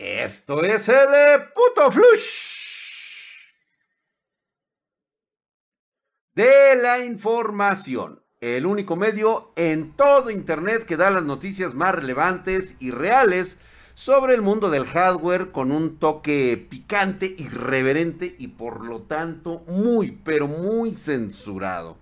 Esto es el puto flush de la información. El único medio en todo Internet que da las noticias más relevantes y reales sobre el mundo del hardware con un toque picante, irreverente y por lo tanto muy, pero muy censurado.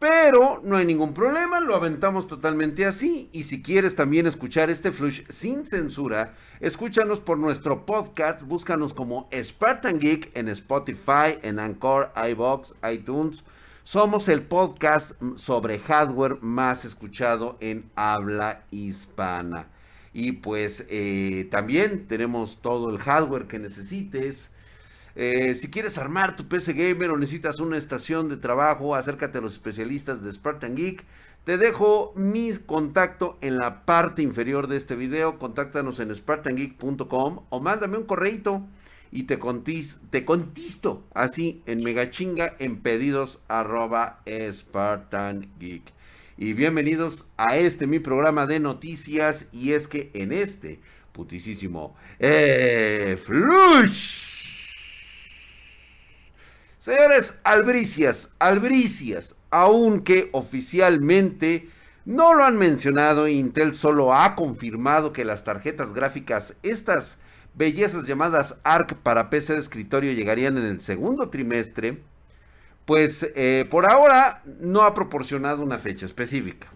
Pero no hay ningún problema, lo aventamos totalmente así. Y si quieres también escuchar este flush sin censura, escúchanos por nuestro podcast, búscanos como Spartan Geek en Spotify, en Anchor, iBox, iTunes. Somos el podcast sobre hardware más escuchado en habla hispana. Y pues eh, también tenemos todo el hardware que necesites eh, si quieres armar tu PC Gamer o necesitas una estación de trabajo, acércate a los especialistas de Spartan Geek. Te dejo mi contacto en la parte inferior de este video. Contáctanos en spartangeek.com o mándame un correito y te, te contisto así en megachinga en pedidos arroba Spartan Geek. Y bienvenidos a este mi programa de noticias y es que en este putisísimo eh, Flush Señores, albricias, albricias, aunque oficialmente no lo han mencionado, Intel solo ha confirmado que las tarjetas gráficas, estas bellezas llamadas ARC para PC de escritorio llegarían en el segundo trimestre, pues eh, por ahora no ha proporcionado una fecha específica.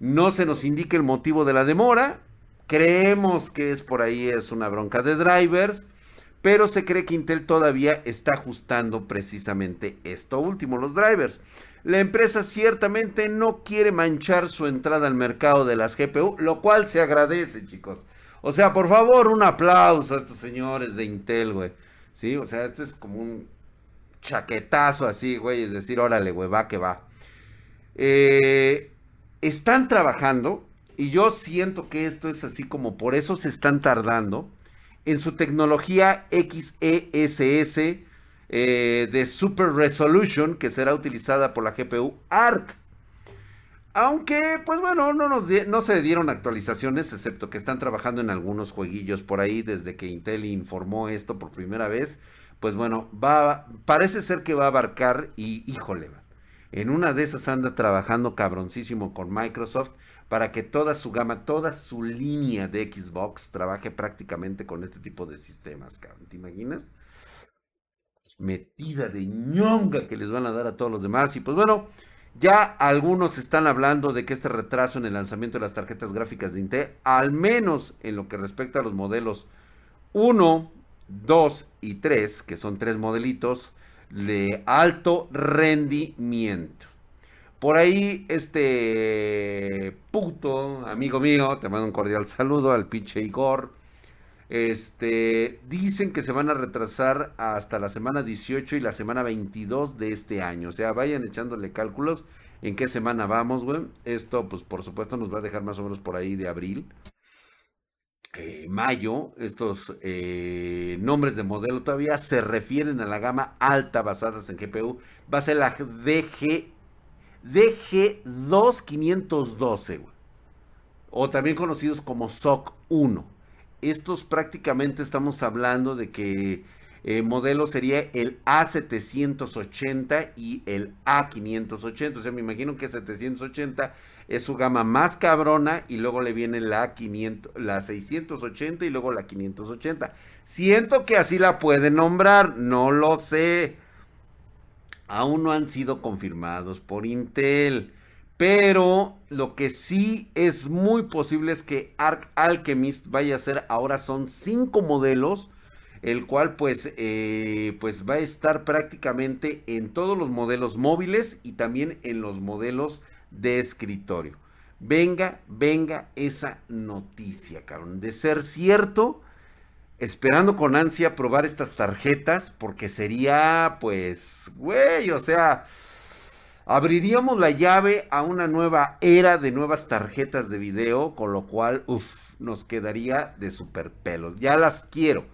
No se nos indica el motivo de la demora, creemos que es por ahí, es una bronca de drivers, pero se cree que Intel todavía está ajustando precisamente esto último, los drivers. La empresa ciertamente no quiere manchar su entrada al mercado de las GPU, lo cual se agradece, chicos. O sea, por favor, un aplauso a estos señores de Intel, güey. Sí, o sea, este es como un chaquetazo así, güey, es decir, órale, güey, va que va. Eh, están trabajando y yo siento que esto es así como por eso se están tardando en su tecnología XESS eh, de Super Resolution que será utilizada por la GPU ARC. Aunque, pues bueno, no, no se dieron actualizaciones, excepto que están trabajando en algunos jueguillos por ahí desde que Intel informó esto por primera vez. Pues bueno, parece ser que va a abarcar y híjole, en una de esas anda trabajando cabroncísimo con Microsoft para que toda su gama, toda su línea de Xbox trabaje prácticamente con este tipo de sistemas, cabrón. ¿Te imaginas? Metida de ñonga que les van a dar a todos los demás. Y pues bueno, ya algunos están hablando de que este retraso en el lanzamiento de las tarjetas gráficas de Intel, al menos en lo que respecta a los modelos 1, 2 y 3, que son tres modelitos de alto rendimiento. Por ahí, este puto amigo mío, te mando un cordial saludo al pinche Igor. Este, dicen que se van a retrasar hasta la semana 18 y la semana 22 de este año. O sea, vayan echándole cálculos en qué semana vamos, güey. Esto, pues, por supuesto, nos va a dejar más o menos por ahí de abril. Eh, mayo, estos eh, nombres de modelo todavía se refieren a la gama alta basadas en GPU. Va a ser la DG DG2512, o también conocidos como SOC 1. Estos prácticamente estamos hablando de que el eh, modelo sería el A780 y el A580. O sea, me imagino que 780 es su gama más cabrona y luego le viene la, 500, la 680 y luego la 580. Siento que así la pueden nombrar, no lo sé aún no han sido confirmados por Intel. Pero lo que sí es muy posible es que Arc Alchemist vaya a ser, ahora son cinco modelos, el cual pues, eh, pues va a estar prácticamente en todos los modelos móviles y también en los modelos de escritorio. Venga, venga esa noticia, cabrón. De ser cierto, esperando con ansia probar estas tarjetas porque sería pues, güey, o sea, abriríamos la llave a una nueva era de nuevas tarjetas de video, con lo cual, uff, nos quedaría de super pelos. Ya las quiero,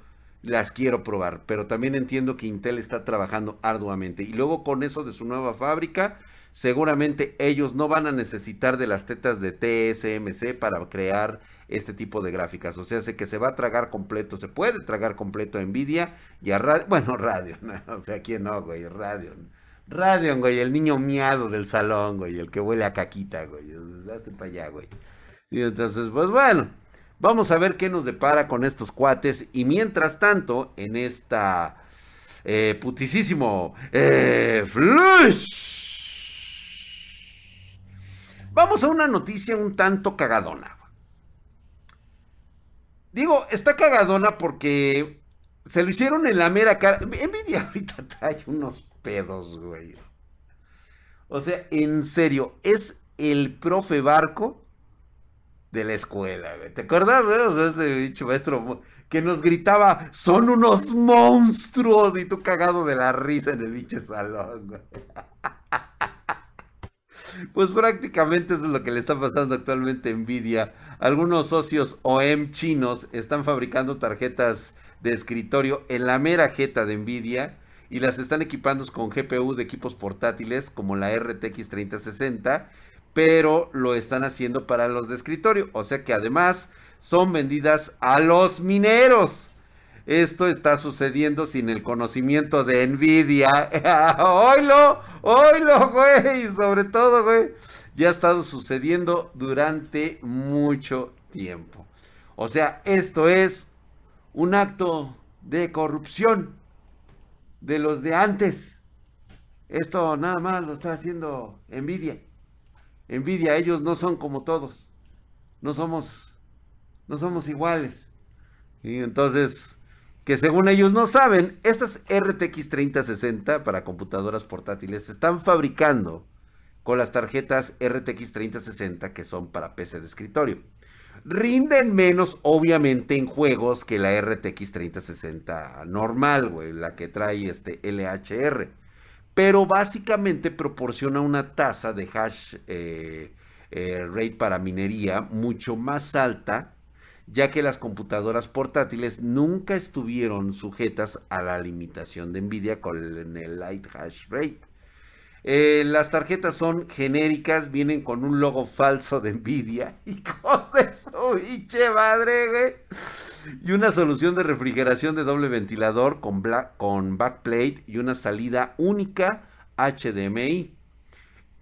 las quiero probar, pero también entiendo que Intel está trabajando arduamente. Y luego con eso de su nueva fábrica, seguramente ellos no van a necesitar de las tetas de TSMC para crear este tipo de gráficas. O sea, sé que se va a tragar completo, se puede tragar completo Nvidia y a Radio, bueno, Radio, o sea, ¿quién no, güey? Radio. Radio, güey, el niño miado del salón, güey, el que huele a caquita, güey. Hazte para allá, güey. Y entonces, pues bueno, vamos a ver qué nos depara con estos cuates. Y mientras tanto, en esta eh, eh, flush. Vamos a una noticia un tanto cagadona. Digo, está cagadona porque se lo hicieron en la mera cara. Nvidia ahorita trae unos pedos, güey. O sea, en serio, es el profe Barco de la escuela, güey. ¿Te acuerdas, güey? O sea, ese bicho maestro que nos gritaba, son unos monstruos, y tú cagado de la risa en el bicho salón, güey. Pues prácticamente eso es lo que le está pasando actualmente a Nvidia. Algunos socios OEM chinos están fabricando tarjetas de escritorio en la mera jeta de Nvidia y las están equipando con GPU de equipos portátiles como la RTX 3060, pero lo están haciendo para los de escritorio, o sea que además son vendidas a los mineros. Esto está sucediendo sin el conocimiento de Nvidia. ¡Oilo! ¡Oilo, güey! Sobre todo, güey. Ya ha estado sucediendo durante mucho tiempo. O sea, esto es un acto de corrupción de los de antes. Esto nada más lo está haciendo envidia. Envidia, ellos no son como todos. No somos, no somos iguales. Y entonces, que según ellos no saben, estas RTX 3060 para computadoras portátiles se están fabricando con las tarjetas RTX 3060 que son para PC de escritorio rinden menos, obviamente, en juegos que la RTX 3060 normal, güey, la que trae este LHR. Pero básicamente proporciona una tasa de hash eh, eh, rate para minería mucho más alta, ya que las computadoras portátiles nunca estuvieron sujetas a la limitación de Nvidia con el light hash rate. Eh, las tarjetas son genéricas, vienen con un logo falso de Nvidia. De su biche madre, güey. Y una solución de refrigeración de doble ventilador con, con backplate y una salida única HDMI.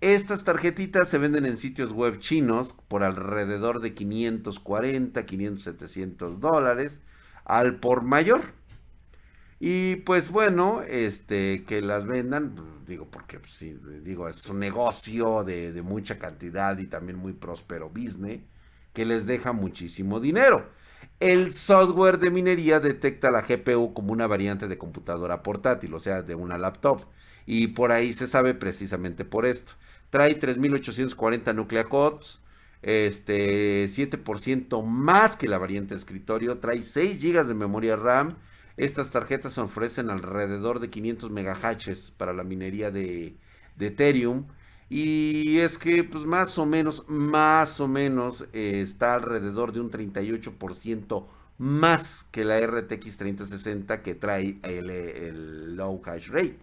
Estas tarjetitas se venden en sitios web chinos por alrededor de 540, 500, 700 dólares al por mayor. Y pues bueno, este, que las vendan, digo, porque pues, sí, digo, es un negocio de, de, mucha cantidad y también muy próspero business, que les deja muchísimo dinero. El software de minería detecta la GPU como una variante de computadora portátil, o sea, de una laptop. Y por ahí se sabe precisamente por esto. Trae 3840 nuclea codes, este, 7% más que la variante de escritorio, trae 6 GB de memoria RAM estas tarjetas ofrecen alrededor de 500 megahashes para la minería de, Ethereum. Y es que, pues más o menos, más o menos, eh, está alrededor de un 38% más que la RTX 3060 que trae el, low hash rate.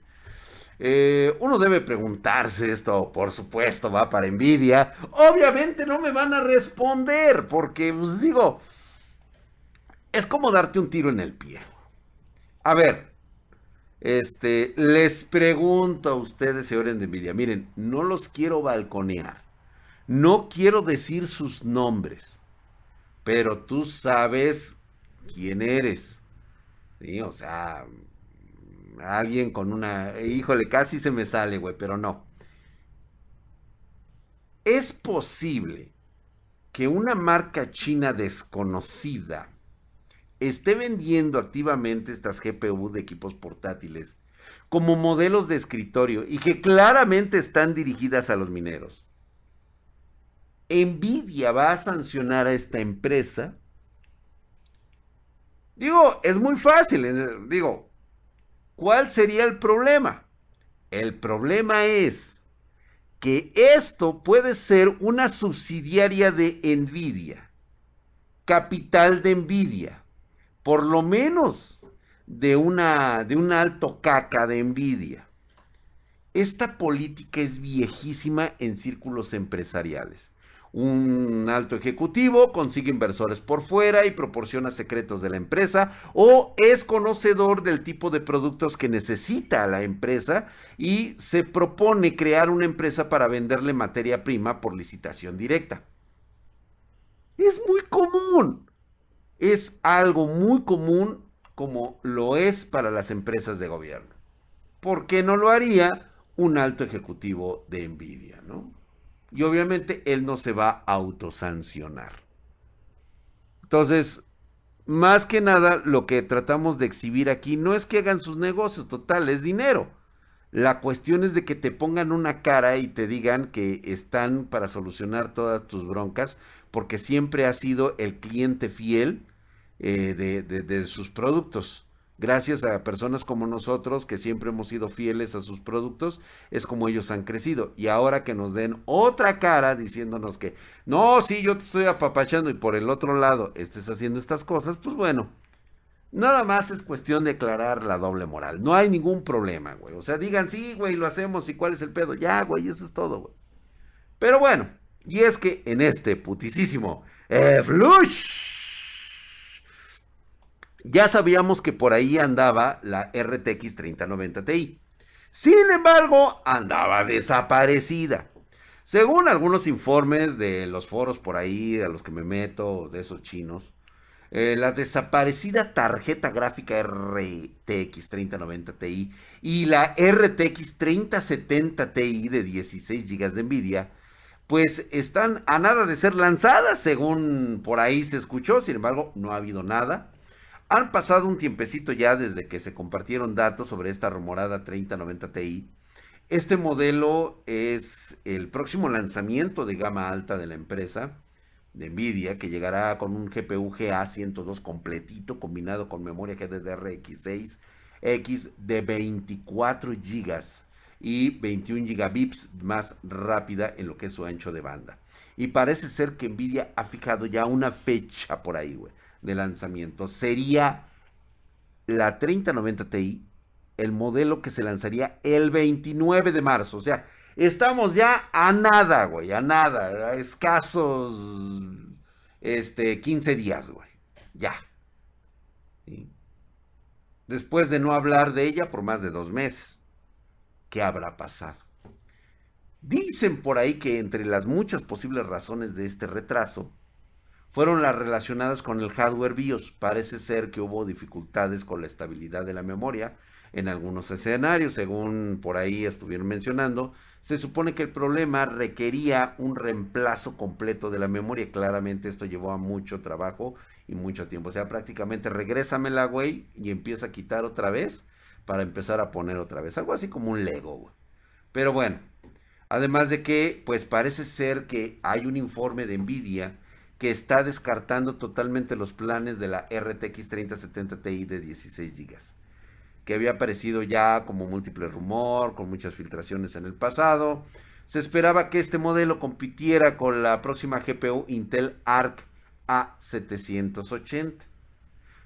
Eh, uno debe preguntarse esto, por supuesto, va para Nvidia. Obviamente no me van a responder, porque, pues digo, es como darte un tiro en el pie. A ver, este, les pregunto a ustedes, señores de Nvidia, miren, no los quiero balconear, no quiero decir sus nombres, pero tú sabes quién eres. O sea, alguien con una, híjole, casi se me sale, güey, pero no. Es posible que una marca china desconocida esté vendiendo activamente estas GPU de equipos portátiles como modelos de escritorio y que claramente están dirigidas a los mineros. Nvidia va a sancionar a esta empresa. Digo, es muy fácil. Digo, ¿cuál sería el problema? El problema es que esto puede ser una subsidiaria de Nvidia, capital de Nvidia por lo menos de, una, de un alto caca de envidia. Esta política es viejísima en círculos empresariales. Un alto ejecutivo consigue inversores por fuera y proporciona secretos de la empresa o es conocedor del tipo de productos que necesita la empresa y se propone crear una empresa para venderle materia prima por licitación directa. Es muy común. Es algo muy común como lo es para las empresas de gobierno. ¿Por qué no lo haría un alto ejecutivo de Nvidia, no? Y obviamente él no se va a autosancionar. Entonces, más que nada, lo que tratamos de exhibir aquí no es que hagan sus negocios, total, es dinero. La cuestión es de que te pongan una cara y te digan que están para solucionar todas tus broncas, porque siempre ha sido el cliente fiel eh, de, sus productos. Gracias a personas como nosotros que siempre hemos sido fieles a sus productos, es como ellos han crecido. Y ahora que nos den otra cara diciéndonos que, no, sí, yo te estoy apapachando y por el otro lado estés haciendo estas cosas, pues bueno, nada más es cuestión de aclarar la doble moral. No hay ningún problema, güey. O sea, digan, sí, güey, lo hacemos y cuál es el pedo. Ya, güey, eso es todo, güey. Pero bueno, y es que en este putisísimo eh, flush ya sabíamos que por ahí andaba la RTX 3090 Ti. Sin embargo, andaba desaparecida. Según algunos informes de los foros por ahí, a los que me meto, de esos chinos, eh, la desaparecida tarjeta gráfica RTX 3090 Ti y la RTX 3070 Ti de 16 GB de Nvidia, pues están a nada de ser lanzadas, según por ahí se escuchó, sin embargo, no ha habido nada. Han pasado un tiempecito ya desde que se compartieron datos sobre esta rumorada 3090 Ti. Este modelo es el próximo lanzamiento de gama alta de la empresa de Nvidia, que llegará con un GPU GA102 completito combinado con memoria GDDR6 X de 24 GB y 21 gigabits más rápida en lo que es su ancho de banda. Y parece ser que Nvidia ha fijado ya una fecha por ahí, güey de lanzamiento. Sería la 3090 Ti, el modelo que se lanzaría el 29 de marzo. O sea, estamos ya a nada, güey, a nada, a escasos este, 15 días, güey. Ya. Después de no hablar de ella por más de dos meses. ¿Qué habrá pasado? Dicen por ahí que entre las muchas posibles razones de este retraso, fueron las relacionadas con el hardware BIOS. Parece ser que hubo dificultades con la estabilidad de la memoria en algunos escenarios, según por ahí estuvieron mencionando. Se supone que el problema requería un reemplazo completo de la memoria. Claramente esto llevó a mucho trabajo y mucho tiempo. O sea, prácticamente regrésamela, güey, y empieza a quitar otra vez para empezar a poner otra vez. Algo así como un Lego. Pero bueno, además de que, pues parece ser que hay un informe de Nvidia que está descartando totalmente los planes de la RTX 3070 Ti de 16 GB, que había aparecido ya como múltiple rumor, con muchas filtraciones en el pasado. Se esperaba que este modelo compitiera con la próxima GPU Intel Arc A780,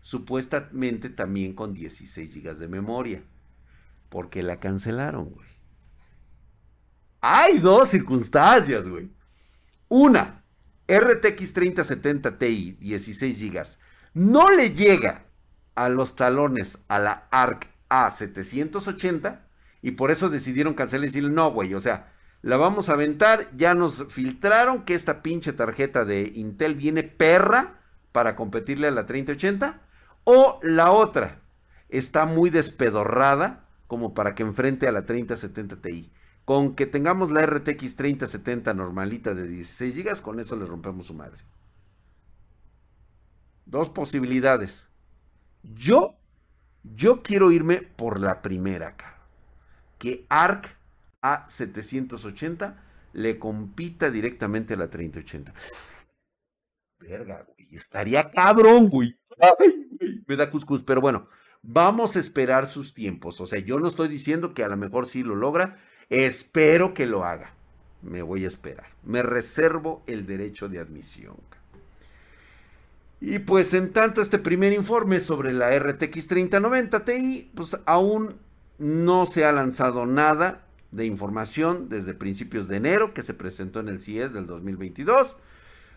supuestamente también con 16 GB de memoria. porque la cancelaron, güey? Hay dos circunstancias, güey. Una, RTX 3070 Ti 16 GB no le llega a los talones a la ARC A780 y por eso decidieron cancelar y decirle, no, güey, o sea, la vamos a aventar, ya nos filtraron que esta pinche tarjeta de Intel viene perra para competirle a la 3080 o la otra está muy despedorrada como para que enfrente a la 3070 Ti. Con que tengamos la RTX 3070 normalita de 16 GB, con eso le rompemos su madre. Dos posibilidades. Yo, yo quiero irme por la primera acá. Que ARC A780 le compita directamente a la 3080. Verga, güey. Estaría cabrón, güey. me da cuscús. Pero bueno, vamos a esperar sus tiempos. O sea, yo no estoy diciendo que a lo mejor sí lo logra. Espero que lo haga. Me voy a esperar. Me reservo el derecho de admisión. Y pues en tanto este primer informe sobre la RTX 3090 Ti, pues aún no se ha lanzado nada de información desde principios de enero que se presentó en el CIES del 2022.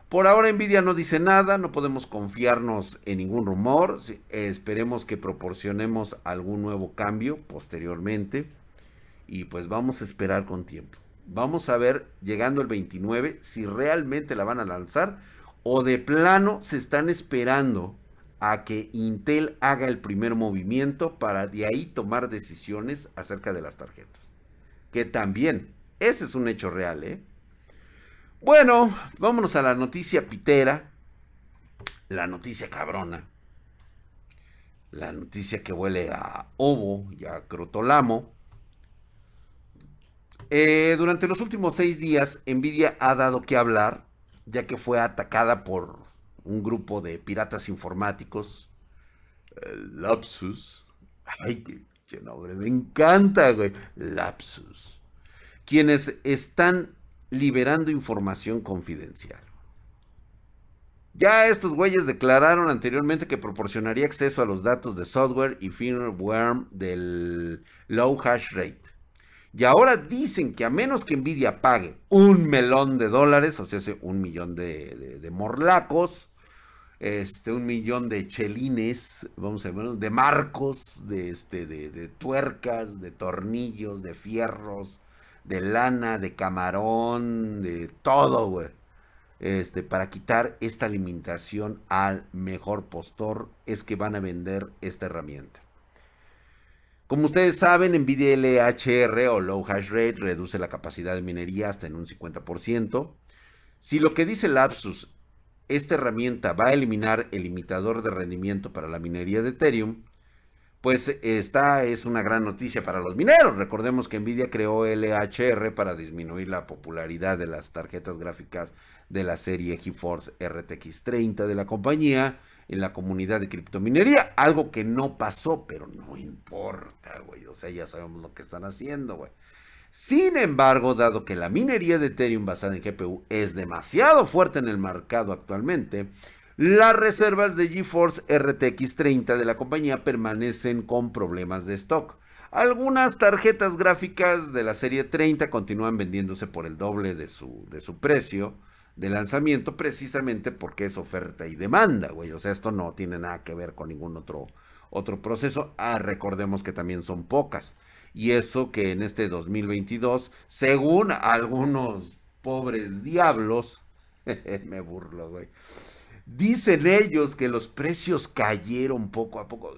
Por ahora Nvidia no dice nada, no podemos confiarnos en ningún rumor, esperemos que proporcionemos algún nuevo cambio posteriormente y pues vamos a esperar con tiempo. Vamos a ver llegando el 29 si realmente la van a lanzar o de plano se están esperando a que Intel haga el primer movimiento para de ahí tomar decisiones acerca de las tarjetas. Que también, ese es un hecho real, ¿eh? Bueno, vámonos a la noticia pitera, la noticia cabrona, la noticia que huele a ovo y a crotolamo. Eh, durante los últimos seis días, Nvidia ha dado que hablar, ya que fue atacada por un grupo de piratas informáticos, Lapsus. Ay, qué nombre, me encanta, güey. Lapsus. Quienes están liberando información confidencial. Ya estos güeyes declararon anteriormente que proporcionaría acceso a los datos de software y firmware del low hash rate. Y ahora dicen que a menos que Nvidia pague un melón de dólares, o sea, un millón de, morlacos, este, un millón de chelines, vamos a ver, de marcos, de, este, de tuercas, de tornillos, de fierros, de lana, de camarón, de todo, güey. Este, para quitar esta limitación al mejor postor, es que van a vender esta herramienta. Como ustedes saben, NVIDIA LHR o Low Hash Rate reduce la capacidad de minería hasta en un 50%. Si lo que dice Lapsus, esta herramienta va a eliminar el limitador de rendimiento para la minería de Ethereum, pues esta es una gran noticia para los mineros. Recordemos que Nvidia creó LHR para disminuir la popularidad de las tarjetas gráficas de la serie GeForce RTX 30 de la compañía en la comunidad de criptominería, algo que no pasó, pero no importa, güey, o sea, ya sabemos lo que están haciendo, güey. Sin embargo, dado que la minería de Ethereum basada en GPU es demasiado fuerte en el mercado actualmente, las reservas de GeForce RTX 30 de la compañía permanecen con problemas de stock. Algunas tarjetas gráficas de la serie 30 continúan vendiéndose por el doble de su, de su precio de lanzamiento precisamente porque es oferta y demanda, güey. O sea, esto no tiene nada que ver con ningún otro, otro proceso. Ah, recordemos que también son pocas. Y eso que en este 2022, según algunos pobres diablos, me burlo, güey Dicen ellos que los precios cayeron poco a poco.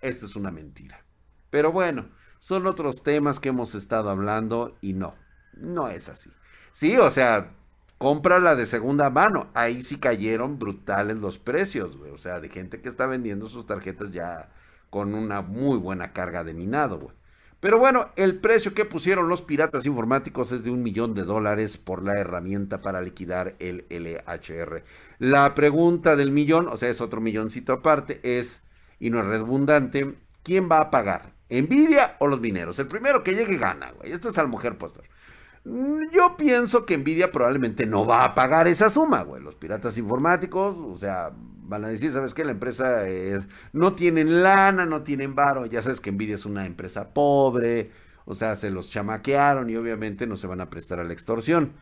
Esto es una mentira. Pero bueno, son otros temas que hemos estado hablando y no, no es así. Sí, o sea, cómprala de segunda mano. Ahí sí cayeron brutales los precios, güey. O sea, de gente que está vendiendo sus tarjetas ya con una muy buena carga de minado, güey. Pero bueno, el precio que pusieron los piratas informáticos es de un millón de dólares por la herramienta para liquidar el LHR. La pregunta del millón, o sea, es otro milloncito aparte, es, y no es redundante, ¿quién va a pagar? ¿Nvidia o los mineros? El primero que llegue gana, güey. Esto es al mujer postor. Mm, yo pienso que Nvidia probablemente no va a pagar esa suma, güey. Los piratas informáticos, o sea, van a decir, ¿sabes qué? La empresa es, no tienen lana, no tienen varo. Ya sabes que Nvidia es una empresa pobre, o sea, se los chamaquearon y obviamente no se van a prestar a la extorsión.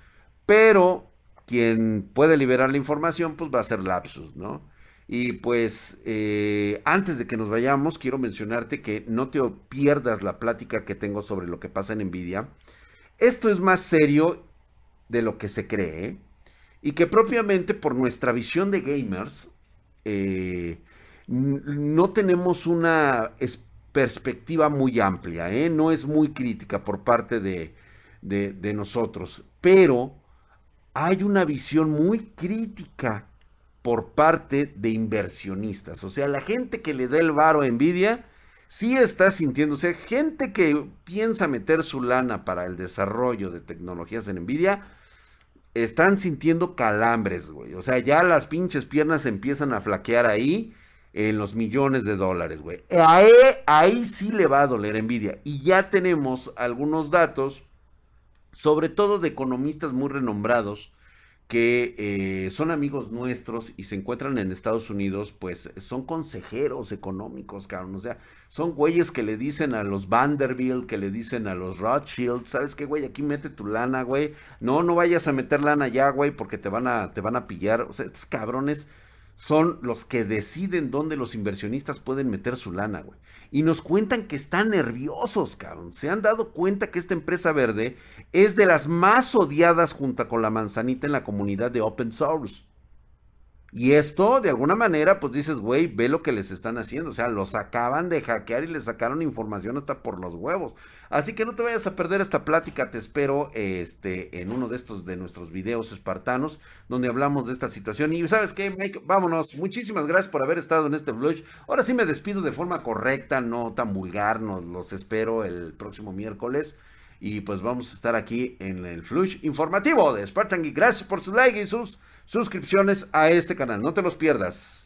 Pero quien puede liberar la información, pues va a ser Lapsus, ¿no? Y pues eh, antes de que nos vayamos, quiero mencionarte que no te pierdas la plática que tengo sobre lo que pasa en Nvidia. Esto es más serio de lo que se cree y que propiamente por nuestra visión de gamers eh, no tenemos una perspectiva muy amplia, ¿eh? no es muy crítica por parte de, de, nosotros, pero hay una visión muy crítica por parte de inversionistas, o sea, la gente que le da el varo a Nvidia, sí está sintiéndose, gente que piensa meter su lana para el desarrollo de tecnologías en Nvidia, están sintiendo calambres, güey. O sea, ya las pinches piernas empiezan a flaquear ahí en los millones de dólares, güey. Ahí, ahí sí le va a doler envidia. Y ya tenemos algunos datos, sobre todo de economistas muy renombrados, que eh, son amigos nuestros y se encuentran en Estados Unidos, pues son consejeros económicos, cabrón. O sea, son güeyes que le dicen a los Vanderbilt, que le dicen a los Rothschild, ¿sabes qué, güey? Aquí mete tu lana, güey. No, no vayas a meter lana ya, güey, porque te van a, te van a pillar. O sea, estos cabrones son los que deciden dónde los inversionistas pueden meter su lana, güey. Y nos cuentan que están nerviosos, cabrón. Se han dado cuenta que esta empresa verde es de las más odiadas junto con la manzanita en la comunidad de open source. Y esto, de alguna manera, pues dices, güey, ve lo que les están haciendo. O sea, los acaban de hackear y les sacaron información hasta por los huevos. Así que no te vayas a perder esta plática. Te espero este, en uno de estos de nuestros videos espartanos, donde hablamos de esta situación. Y sabes qué, Mike, vámonos. Muchísimas gracias por haber estado en este vlog. Ahora sí me despido de forma correcta, no tan vulgar. Nos los espero el próximo miércoles. Y pues vamos a estar aquí en el flush informativo de Spartan y Gracias por su like y sus suscripciones a este canal. No te los pierdas.